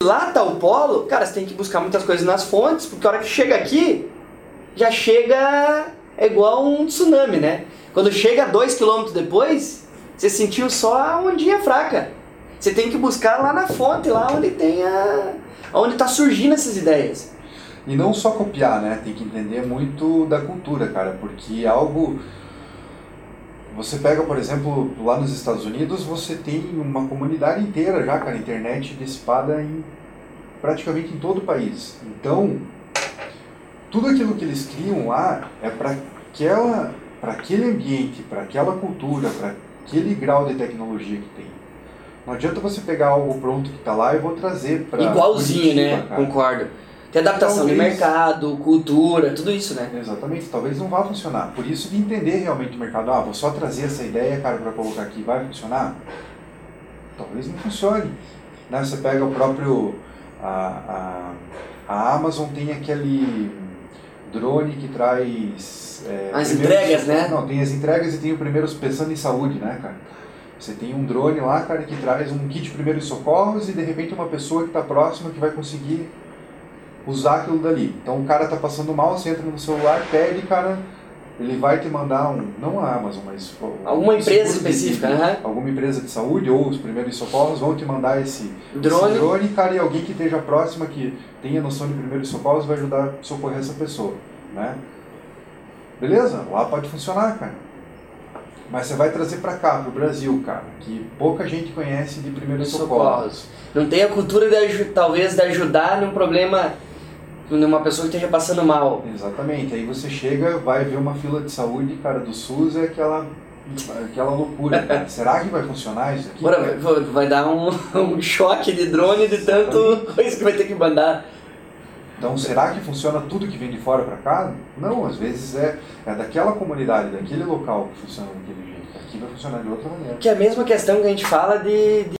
lá tá o polo, cara, você tem que buscar muitas coisas nas fontes, porque a hora que chega aqui, já chega é igual um tsunami, né? Quando chega dois quilômetros depois, você sentiu só a ondinha fraca. Você tem que buscar lá na fonte, lá onde tem a... onde tá surgindo essas ideias. E não só copiar, né? Tem que entender muito da cultura, cara, porque algo você pega, por exemplo, lá nos Estados Unidos, você tem uma comunidade inteira já, cara, internet dissipada em praticamente em todo o país. Então, tudo aquilo que eles criam lá é para aquela, para aquele ambiente, para aquela cultura, para aquele grau de tecnologia que tem. Não adianta você pegar algo pronto que está lá e vou trazer para igualzinho, né? Cara. Concordo. Tem adaptação talvez, de mercado, cultura, tudo isso, né? Exatamente, talvez não vá funcionar. Por isso de entender realmente o mercado. Ah, vou só trazer essa ideia, cara, para colocar aqui, vai funcionar? Talvez não funcione. Né? Você pega o próprio... A, a, a Amazon tem aquele drone que traz... É, as entregas, né? Não, tem as entregas e tem o primeiro pensando em saúde, né, cara? Você tem um drone lá, cara, que traz um kit de primeiros socorros e de repente uma pessoa que está próxima que vai conseguir usar aquilo dali. Então o cara tá passando mal, você entra no celular, pede, cara, ele vai te mandar um, não a Amazon, mas alguma empresa específica, né? Alguma empresa de saúde ou os primeiros socorros vão te mandar esse drone, esse drone cara, e alguém que esteja próxima que tenha noção de primeiros socorros vai ajudar a socorrer essa pessoa, né? Beleza? Lá pode funcionar, cara. Mas você vai trazer para cá, pro Brasil, cara, que pouca gente conhece de primeiros socorros. socorros. Não tem a cultura de talvez de ajudar num problema numa pessoa que esteja passando mal. Exatamente. Aí você chega, vai ver uma fila de saúde, cara, do SUS é aquela aquela loucura. Cara. Será que vai funcionar isso aqui? Bora, vai dar um, um choque de drone de tanto coisa que vai ter que mandar. Então, será que funciona tudo que vem de fora para cá? Não, às vezes é, é daquela comunidade, daquele local que funciona daquele jeito. Aqui vai funcionar de outra maneira. Que é a mesma questão que a gente fala de, de